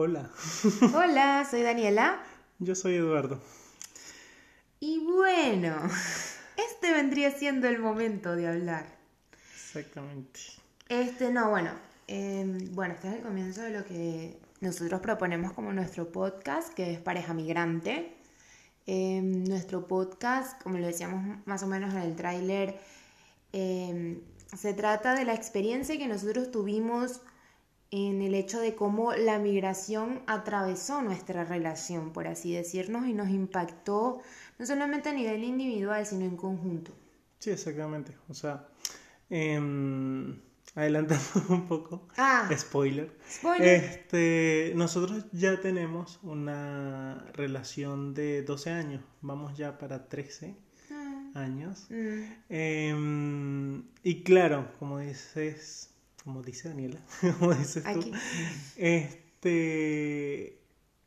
Hola, Hola, soy Daniela. yo soy Eduardo. Y bueno, este vendría siendo el momento de hablar. Exactamente. Este, no, bueno, em, bueno, este es el comienzo de lo que nosotros proponemos como nuestro podcast, que es Pareja Migrante. Em, nuestro podcast, como lo decíamos más o menos en el tráiler, em, se trata de la experiencia que nosotros tuvimos en el hecho de cómo la migración atravesó nuestra relación, por así decirnos, y nos impactó no solamente a nivel individual, sino en conjunto. Sí, exactamente. O sea, em, adelantando un poco, Ah, spoiler. spoiler. Este, nosotros ya tenemos una relación de 12 años, vamos ya para 13 Ah, años. mm, Em, y claro, como dices, como dice Daniela, como dices tú, Aquí. este,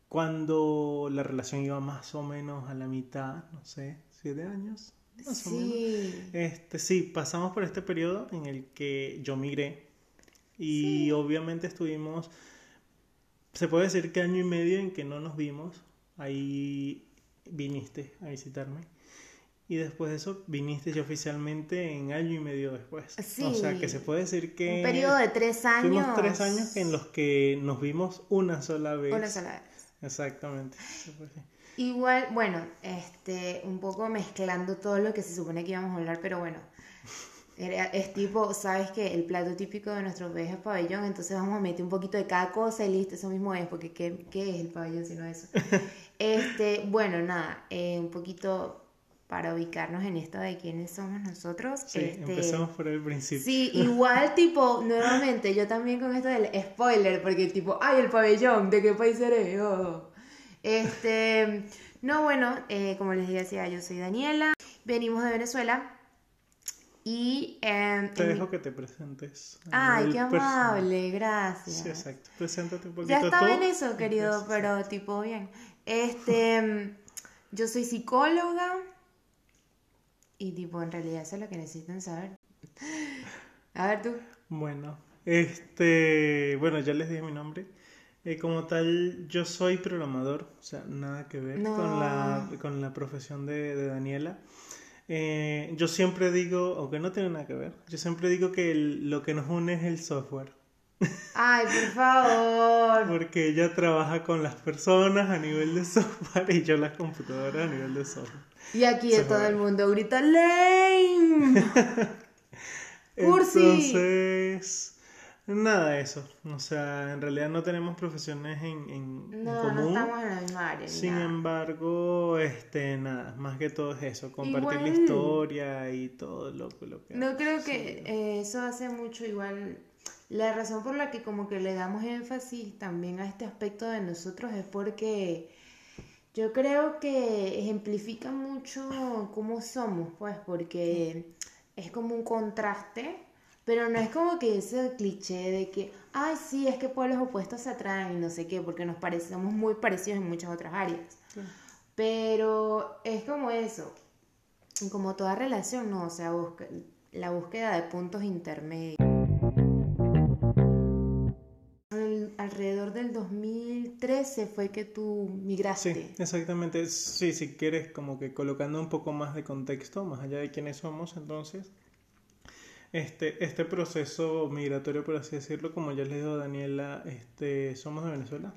cuando la relación iba más o menos a la mitad, no sé, siete años, más o menos. Sí. Este, sí, pasamos por este periodo en el que yo migré y obviamente estuvimos, se puede decir que año y medio en que no nos vimos, ahí viniste a visitarme y después de eso viniste ya oficialmente en año y medio después. Sí. O sea que se puede decir que Un periodo de tres años. tuvimos tres años en los que nos vimos una sola vez. Una sola vez. Exactamente. Igual, bueno, este, un poco mezclando todo lo que se supone que íbamos a hablar, pero bueno, era- es tipo, sabes que el plato típico de nuestro país es pabellón, entonces vamos a meter un poquito de cada cosa y listo, eso mismo es, porque ¿qué, qué es el pabellón sino eso? Este, bueno, nada, eh, un poquito para ubicarnos en esto de quiénes somos nosotros. Sí, este, empezamos por el principio. Sí, igual tipo, nuevamente, yo también con esto del spoiler, porque tipo, ay, el pabellón, ¿de qué país eres? Oh. Este, no, bueno, eh, como les decía, yo soy Daniela, venimos de Venezuela y... em, Te en mi- dejo que te presentes. Ay, qué personal. amable, gracias. Sí, exacto. Preséntate un poquito Ya estaba tú. en eso, querido, pero tipo, bien. Este, mm, yo soy psicóloga y tipo, en realidad eso es lo que necesitan saber. A ver tú. Bueno, este, bueno, ya les dije mi nombre. Eh, como tal, yo soy programador, o sea, nada que ver No. con la, con la profesión de, de Daniela. Eh, yo siempre digo, aunque no tiene nada que ver, yo siempre digo que el- lo que nos une es el software, Ay, por favor. porque ella trabaja con las personas a nivel de software y yo las computadoras a nivel de software. Y aquí de todo el mundo grita ¡Lame! ¡Cursi! Entonces, nada de eso. O sea, en realidad no tenemos profesiones en, en- en No, no común. estamos en la misma área. Sin nada. embargo, este, nada, más que todo es eso, compartir la historia y todo lo, lo que... No creo que eh, eso hace mucho igual. La razón por la que como que le damos énfasis también a este aspecto de nosotros es porque yo creo que ejemplifica mucho cómo somos, pues, porque es como un contraste, pero no es como que ese cliché de que, ay, sí, es que pueblos opuestos se atraen y no sé qué, porque nos parecemos muy parecidos en muchas otras áreas. Sí. Pero es como eso, como toda relación, ¿no? O sea, busca- la búsqueda de puntos intermedios. Al- alrededor del 2013 fue que tú migraste. Sí, exactamente. Sí, si quieres como que colocando un poco más de contexto, más allá de quiénes somos, entonces, este, este proceso migratorio, por así decirlo, como ya les dijo Daniela, este, somos de Venezuela.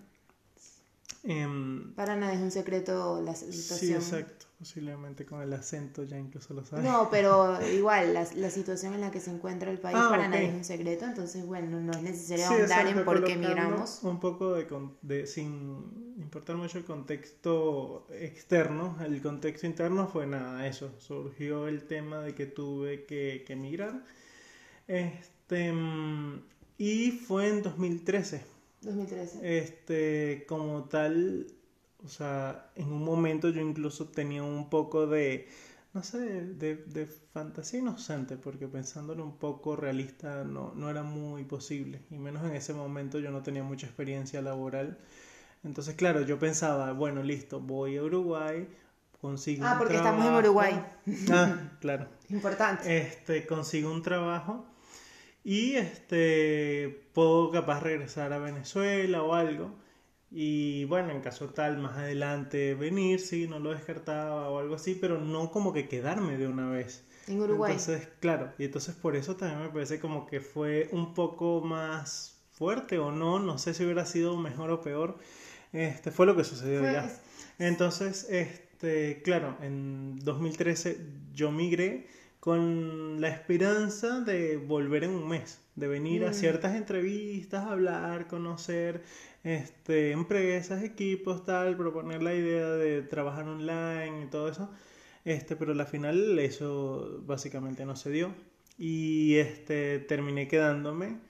Em, Para nada es un secreto la sí, situación. exacto. Posiblemente con el acento ya incluso lo sabes. No, pero igual, la, la situación en la que se encuentra el país Ah, para ok. nadie es un secreto, entonces, bueno, no es necesario Sí, ahondar en por qué migramos. Un poco de, con- de- sin importar mucho el contexto externo, el contexto interno fue nada, eso, surgió el tema de que tuve que, que emigrar. Este, y fue en 2013. 2013. Este, como tal, o sea, en un momento yo incluso tenía un poco de, no sé, de, de fantasía inocente, porque pensándolo un poco realista no, no era muy posible, y menos en ese momento yo no tenía mucha experiencia laboral. Entonces, claro, yo pensaba, bueno, listo, voy a Uruguay, consigo Ah, un porque estamos en trabajo. Uruguay. Ah, claro. Importante. Este, consigo un trabajo y este puedo capaz regresar a Venezuela o algo. Y bueno, en caso tal, más adelante venir, sí, no lo descartaba o algo así, pero no como que quedarme de una vez. En Uruguay. Entonces, claro, y entonces por eso también me parece como que fue un poco más fuerte o no, no sé si hubiera sido mejor o peor. Este fue lo que sucedió Fue- ya. Entonces, este, claro, en 2013 yo migré con la esperanza de volver en un mes, de venir a Mm. ciertas entrevistas, hablar, conocer este, empresas, equipos, tal, proponer la idea de trabajar online y todo eso. Este, pero al final eso básicamente no se dio. Y este, terminé quedándome.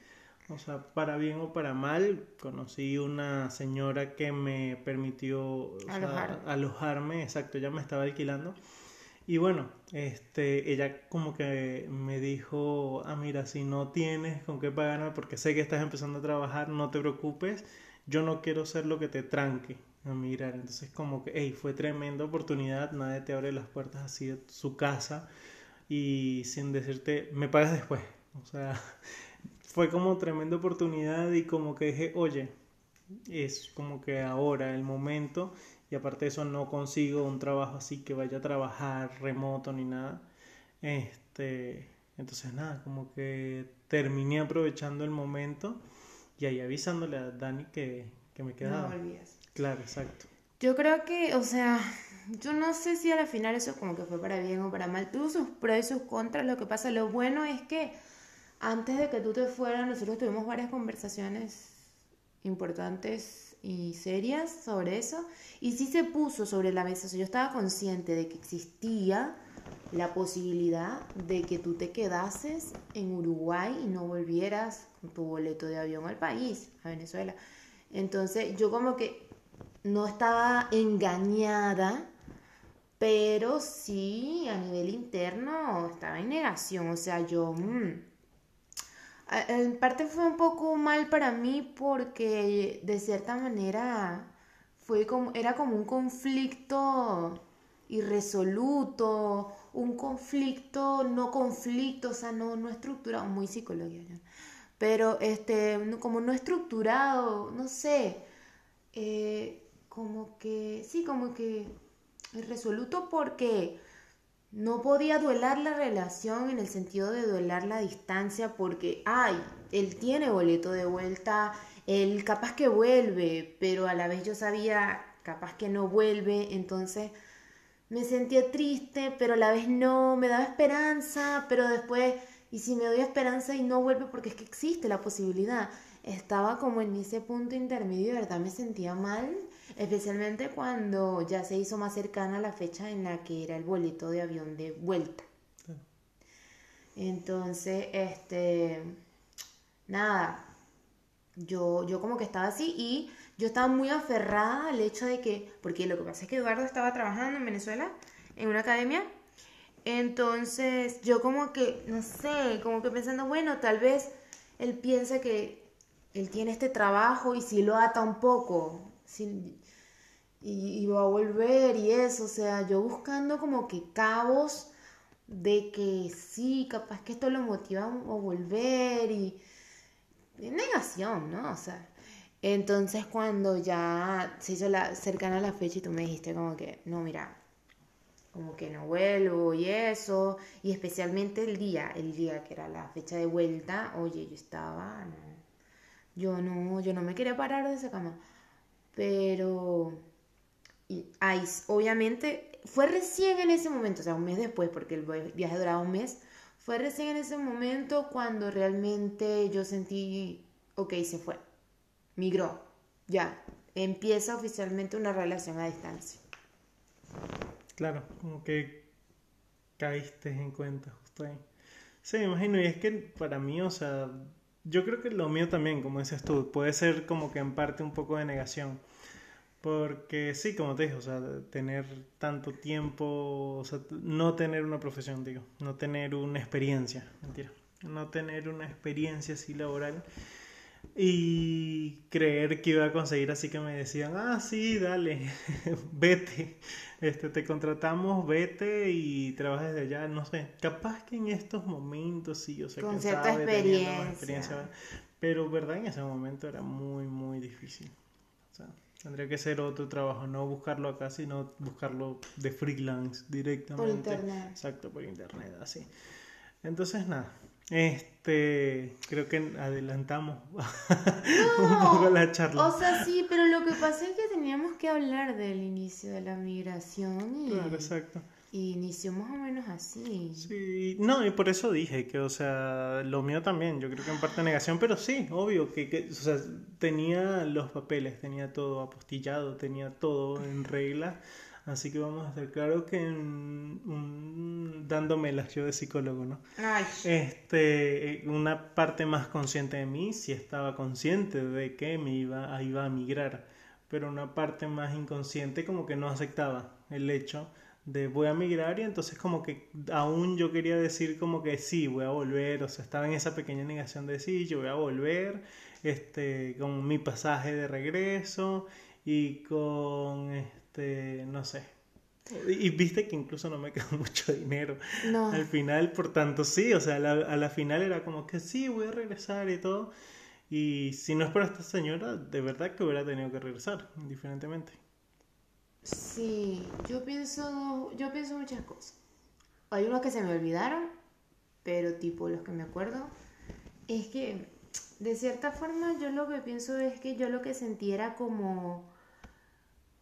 O sea, para bien o para mal, conocí una señora que me permitió o sea, Alojar. alojarme, exacto, ella me estaba alquilando. Y bueno, este, ella como que me dijo, ah, mira, si no tienes con qué pagarme, porque sé que estás empezando a trabajar, no te preocupes, yo no quiero ser lo que te tranque a migrar. Entonces como que, hey, fue tremenda oportunidad, nadie te abre las puertas así de su casa y sin decirte, me pagas después. O sea, fue como tremenda oportunidad y como que dije, oye, es como que ahora el momento y aparte de eso no consigo un trabajo así que vaya a trabajar remoto ni nada. Este, entonces nada, como que terminé aprovechando el momento y ahí avisándole a Dani que, que me No quedaba. volvías. Claro, exacto. Yo creo que, o sea, yo no sé si a la final eso como que fue para bien o para mal. Tuvo sus pros y sus contras. Lo que pasa, lo bueno es que antes de que tú te fueras, nosotros tuvimos varias conversaciones importantes y serias sobre eso. Y sí se puso sobre la mesa. Yo estaba consciente de que existía la posibilidad de que tú te quedases en Uruguay y no volvieras con tu boleto de avión al país, a Venezuela. Entonces yo como que no estaba engañada, pero sí a nivel interno estaba en negación. O sea, yo... mm, En parte fue un poco mal para mí porque de cierta manera fue como, era como un conflicto irresoluto, un conflicto no conflicto, o sea, no, no estructurado, muy psicología, ya. pero este, como no estructurado, no sé, eh, como que, sí, como que irresoluto porque no podía duelar la relación en el sentido de duelar la distancia porque, ay, él tiene boleto de vuelta, él capaz que vuelve, pero a la vez yo sabía capaz que no vuelve, entonces me sentía triste, pero a la vez no, me daba esperanza, pero después, y si me doy esperanza y no vuelve porque es que existe la posibilidad, estaba como en ese punto intermedio, verdad me sentía mal, especialmente cuando ya se hizo más cercana la fecha en la que era el boleto de avión de vuelta. Claro. Entonces, este, nada, yo, yo como que estaba así y yo estaba muy aferrada al hecho de que, porque lo que pasa es que Eduardo estaba trabajando en Venezuela, en una academia, entonces yo como que, no sé, como que pensando, bueno, tal vez él piensa que él tiene este trabajo y si lo ata un poco, si, y, va a volver y eso, o sea, yo buscando como que cabos de que sí, capaz que esto lo motiva a volver y negación, ¿no? O sea, entonces cuando ya se hizo la cercana la fecha y tú me dijiste como que, no, mira, como que no vuelvo y eso, y especialmente el día, el día que era la fecha de vuelta, oye, yo estaba, no, yo no, yo no me quería parar de esa cama, pero, ay, obviamente, fue recién en ese momento, o sea, un mes después, porque el viaje duraba un mes, fue recién en ese momento cuando realmente yo sentí, ok, se fue, migró, ya, empieza oficialmente una relación a distancia. Claro, como que caíste en cuenta justo ahí. Sí, me imagino, y es que para mí, o sea, yo creo que lo mío también, como dices tú, puede ser como que en parte un poco de negación. Porque sí, como te dije, o sea, tener tanto tiempo, o sea, no tener una profesión, digo, no tener una experiencia, mentira, no tener una experiencia así laboral y creer que iba a conseguir así que me decían, ah, sí, dale, vete, este, te contratamos, vete y trabajes de allá, no sé, capaz que en estos momentos sí, o sea, Con cierta sabe, experiencia. experiencia, pero verdad en ese momento era muy, muy difícil. O sea, Tendría que ser otro trabajo, no buscarlo acá, sino buscarlo de freelance directamente. Por internet. Exacto, por internet, así. Entonces, nada. Este, creo que adelantamos un poco la charla. O sea, sí, pero lo que pasa es que teníamos que hablar del inicio de la migración y, Claro, exacto. Y inició más o menos así. Sí, no, y por eso dije que, o sea, lo mío también, yo creo que en parte negación, pero sí, obvio, que, que, o sea, tenía los papeles, tenía todo apostillado, tenía todo en regla, así que vamos a estar claro que en un, dándomelas yo de psicólogo, ¿no? Ay, Este, eh, una parte más consciente de mí sí estaba consciente de que me iba, iba a migrar, pero una parte más inconsciente como que no aceptaba el hecho de voy a migrar y entonces como que aún yo quería decir como que sí, voy a volver, o sea, estaba en esa pequeña negación de sí, yo voy a volver, este, con mi pasaje de regreso y con, este, no sé. Y, y viste que incluso no me quedó mucho dinero no. al final, por tanto, sí, o sea, a la, a la final era como que sí, voy a regresar y todo. Y si no es por esta señora, de verdad que hubiera tenido que regresar, indiferentemente. Sí, yo pienso, yo pienso muchas cosas. Hay unos que se me olvidaron, pero tipo los que me acuerdo, es que de cierta forma yo lo que pienso es que yo lo que sentí era como,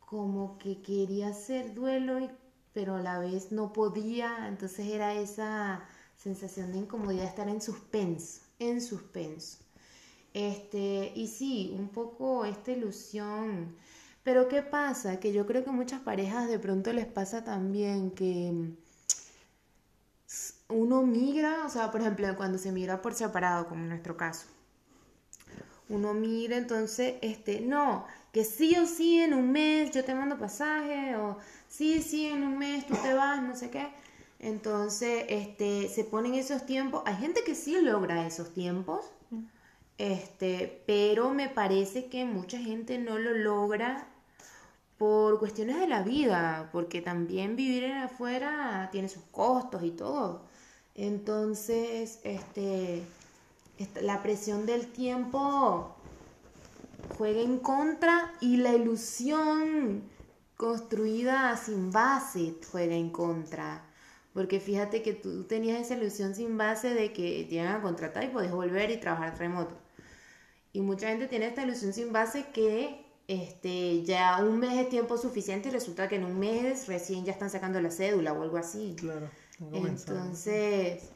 como que quería hacer duelo, pero a la vez no podía, entonces era esa sensación de incomodidad, estar en suspenso, en suspenso. Este, y sí, un poco esta ilusión. Pero ¿qué pasa? Que yo creo que muchas parejas de pronto les pasa también que mm, uno migra, o sea, por ejemplo, cuando se migra por separado, como en nuestro caso. Uno migra, entonces, este, no, que sí o sí en un mes yo te mando pasaje, o sí, sí, en un mes tú te vas, no sé qué. Entonces, este, se ponen esos tiempos. Hay gente que sí logra esos tiempos, este, pero me parece que mucha gente no lo logra por cuestiones de la vida, porque también vivir en afuera tiene sus costos y todo. Entonces, este, la presión del tiempo juega en contra y la ilusión construida sin base juega en contra. Porque fíjate que tú tenías esa ilusión sin base de que te iban a contratar y podías volver y trabajar remoto. Y mucha gente tiene esta ilusión sin base que este, ya un mes es tiempo suficiente y resulta que en un mes recién ya están sacando la cédula o algo así. Claro. Entonces,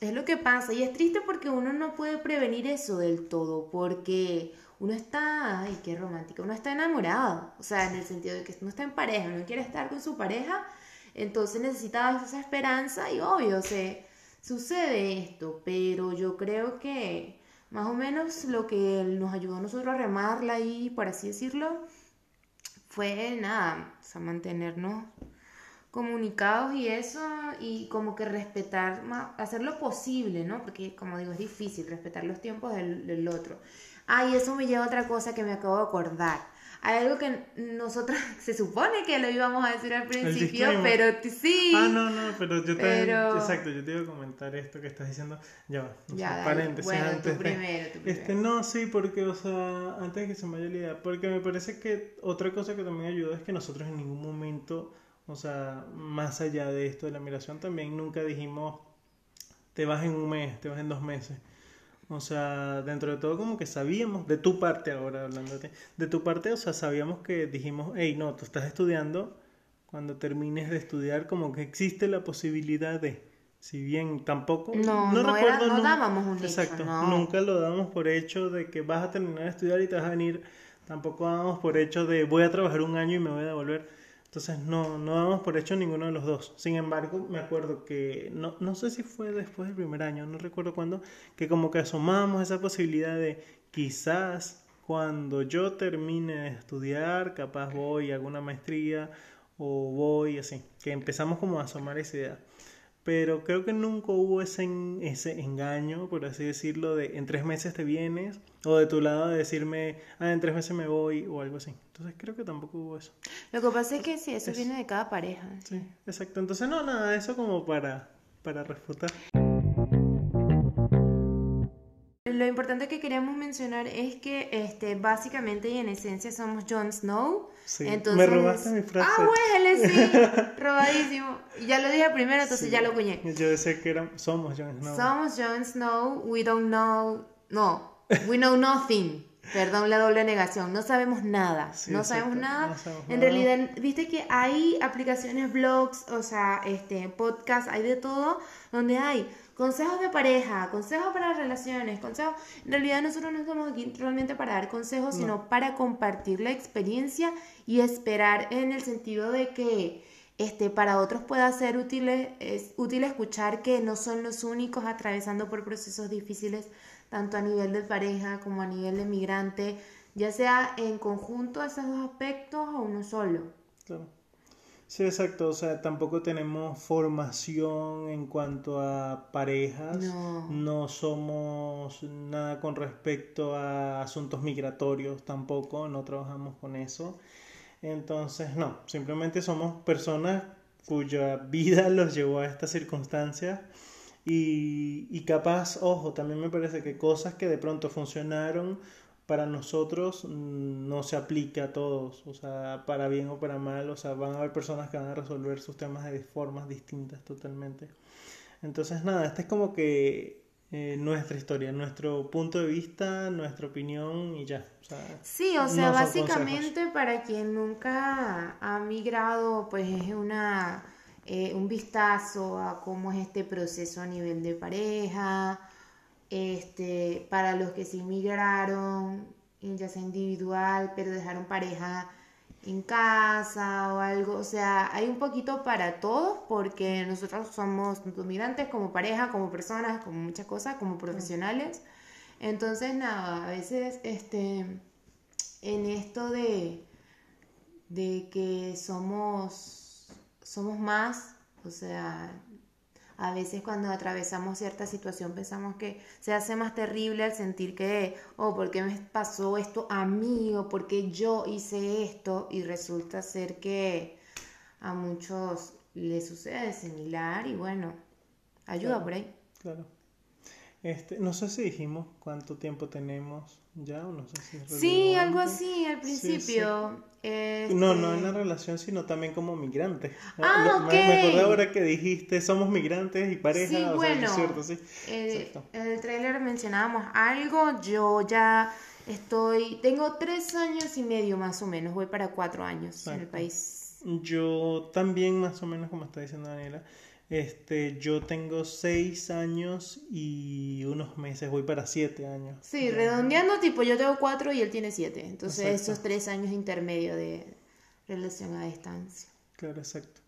es lo que pasa. Y es triste porque uno no puede prevenir eso del todo. Porque uno está, ay, qué romántico, uno está enamorado. O sea, en el sentido de que uno está en pareja, uno quiere estar con su pareja. Entonces necesita esa esperanza y obvio, se sucede esto. Pero yo creo que más o menos lo que nos ayudó a nosotros a remarla ahí, por así decirlo, fue nada, mantenernos comunicados y eso, y como que respetar, hacer lo posible, ¿no? Porque, como digo, es difícil respetar los tiempos del, del otro. Ah, y eso me lleva a otra cosa que me acabo de acordar. Hay algo que nosotros se supone que lo íbamos a decir al principio, pero sí. Ah, no, no, pero yo te... Pero- Exacto, yo te iba a comentar esto que estás diciendo. Ya va, Ya, dale. paréntesis Bueno, antes primero, tú primero. Este, no, sí, porque, o sea, antes de que se me vaya la idea, porque me parece que otra cosa que también ayudó es que nosotros en ningún momento, o sea, más allá de esto de la migración, también nunca dijimos, te vas en un mes, te vas en dos meses. O sea, dentro de todo como que sabíamos, de tu parte ahora hablando de, de tu parte, o sea, sabíamos que dijimos, hey, no, tú estás estudiando, cuando termines de estudiar como que existe la posibilidad de, si bien tampoco, No, no era- no dábamos un hecho, Exacto, no. nunca lo damos por hecho de que vas a terminar de estudiar y te vas a venir, tampoco damos por hecho de voy a trabajar un año y me voy a devolver. Entonces no, no damos por hecho ninguno de los dos. Sin embargo, me acuerdo que, no, no sé si fue después del primer año, no recuerdo cuándo, que como que asomamos esa posibilidad de quizás cuando yo termine de estudiar, capaz voy a alguna maestría o voy así, que empezamos como a asomar esa idea. Pero creo que nunca hubo ese, en- ese engaño, por así decirlo, de en tres meses te vienes, o de tu lado de decirme, ah, en tres meses me voy, o algo así. Entonces creo que tampoco hubo eso. Lo que pasa es que sí, eso Es- viene de cada pareja. Sí, exacto. Entonces no, nada, eso como para, para refutar. Lo importante que queríamos mencionar es que este, básicamente y en esencia somos Jon Snow. Sí, Entonces, me robaste mi frase. Ah, huele, sí, robadísimo. Ya lo dije primero, entonces Sí. ya lo cuñé. Yo decía que eran, somos Jon Snow. Somos Jon Snow, we don't know, no, we know nothing. Perdón la doble negación, no sabemos nada, Sí, no sabemos nada. no sabemos en realidad, viste que hay aplicaciones, blogs, o sea, este, podcasts, hay de todo, donde hay consejos de pareja, consejos para relaciones, consejos. En realidad nosotros no estamos aquí realmente para dar consejos, No. sino para compartir la experiencia y esperar en el sentido de que este, para otros pueda ser útil, es útil escuchar que no son los únicos atravesando por procesos difíciles, tanto a nivel de pareja como a nivel de migrante, ya sea en conjunto esos dos aspectos o uno solo. Claro. Sí, exacto. O sea, tampoco tenemos formación en cuanto a parejas. No. somos nada con respecto a asuntos migratorios tampoco. No trabajamos con eso. Entonces, no. Simplemente somos personas cuya vida los llevó a estas circunstancias. Y, y capaz, ojo, también me parece que cosas que de pronto funcionaron para nosotros mm, no se aplica a todos, o sea, para bien o para mal, o sea, van a haber personas que van a resolver sus temas de formas distintas totalmente. Entonces, nada, esta es como que eh, nuestra historia, nuestro punto de vista, nuestra opinión y ya. O sea, Sí, o sea, no básicamente para quien nunca ha migrado, pues es una eh, un vistazo a cómo es este proceso a nivel de pareja, este, para los que sí migraron, y ya sea individual, pero dejaron pareja en casa o algo, o sea, hay un poquito para todos porque nosotros somos tanto migrantes como pareja, como personas, como muchas cosas, como profesionales. Entonces, nada, a veces este en esto de de que somos somos más, o sea, a veces cuando atravesamos cierta situación pensamos que se hace más terrible al sentir que, oh, ¿por qué me pasó esto a mí? o ¿por qué yo hice esto? Y resulta ser que a muchos les sucede similar y bueno, ayuda Claro. por ahí. claro. Este, no sé si dijimos cuánto tiempo tenemos ya, o no sé si es Sí, algo así al Sí, sí. principio. No, no este, en la relación, sino también como migrantes. Ah, Lo- me- Me acordé ahora que dijiste, somos migrantes y pareja, Sí, o sea, bueno, es cierto, sí. Eh, en el trailer mencionábamos algo, yo ya estoy, tengo tres años y medio más o menos, voy para cuatro años en el país. Yo también, más o menos, como está diciendo Daniela, este, yo tengo seis años y unos meses, voy para siete años. Sí, redondeando, tipo, yo tengo cuatro y él tiene siete, entonces Exacto. esos tres años intermedio de relación a distancia. Claro, exacto.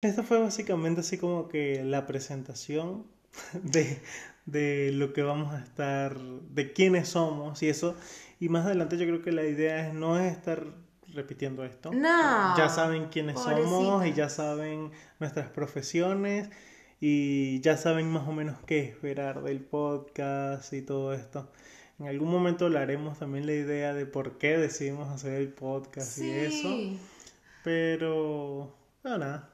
Esto fue básicamente así como que la presentación de, de lo que vamos a estar, de quiénes somos y eso. Y más adelante yo creo que la idea es no es estar repitiendo esto. No, Ya saben quiénes somos y ya saben nuestras profesiones y ya saben más o menos qué esperar del podcast y todo esto. En algún momento hablaremos también la idea de por qué decidimos hacer el podcast y eso. Pero, no, nada.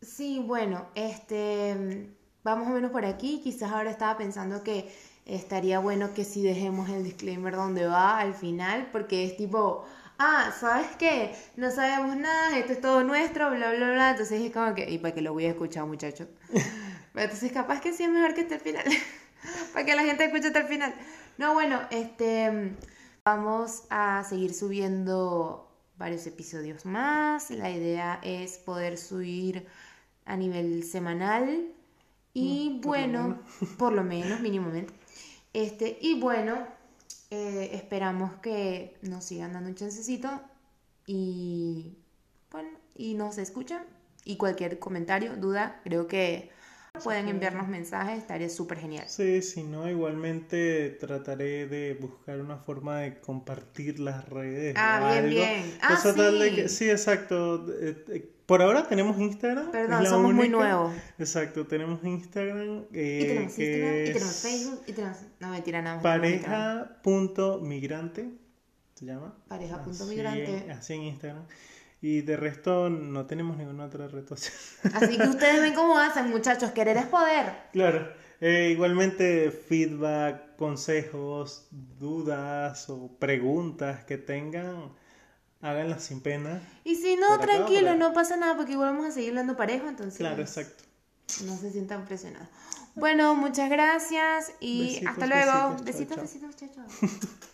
sí, bueno, este, vamos o menos por aquí, quizás ahora estaba pensando que estaría bueno que si dejemos el disclaimer donde va al final, porque es tipo, ah, ¿sabes qué? No sabemos nada, esto es todo nuestro, bla, bla, bla, entonces es como que, y para que lo voy a escuchar, muchachos. Pero entonces capaz que sí es mejor que esté al final, para que la gente escuche hasta el final. No, bueno, este, vamos a seguir subiendo varios episodios más, la idea es poder subir a nivel semanal y Mm, por lo bueno, por lo menos mínimamente. Este, y bueno, eh, esperamos que nos sigan dando un chancecito y bueno, y nos escuchan. Y cualquier comentario, duda, creo que pueden enviarnos mensajes, estaría súper genial. Sí, si no, igualmente trataré de buscar una forma de compartir las redes. Ah, o bien, algo. bien. Ah, Cosa tal de sí. que- sí, exacto. Eh, eh, Por ahora tenemos Instagram. Perdón, somos muy única. nuevos. Exacto, tenemos Instagram. eh, Y tenemos que Instagram, y es tenemos Facebook, y tenemos... No, mentira, nada más. Pareja.migrante se llama. Pareja.migrante. Así, así en Instagram. Y de resto no tenemos ninguna otra red social. Así que ustedes ven cómo hacen, muchachos. Querer es poder. Claro, Eh, igualmente, feedback, consejos, dudas o preguntas que tengan, háganlas sin pena. Y si no, tranquilo, no pasa nada porque igual vamos a seguir hablando parejo, entonces. Claro, exacto. No se sientan presionados. Bueno, muchas gracias y hasta luego. Besitos, besitos, chao, chao.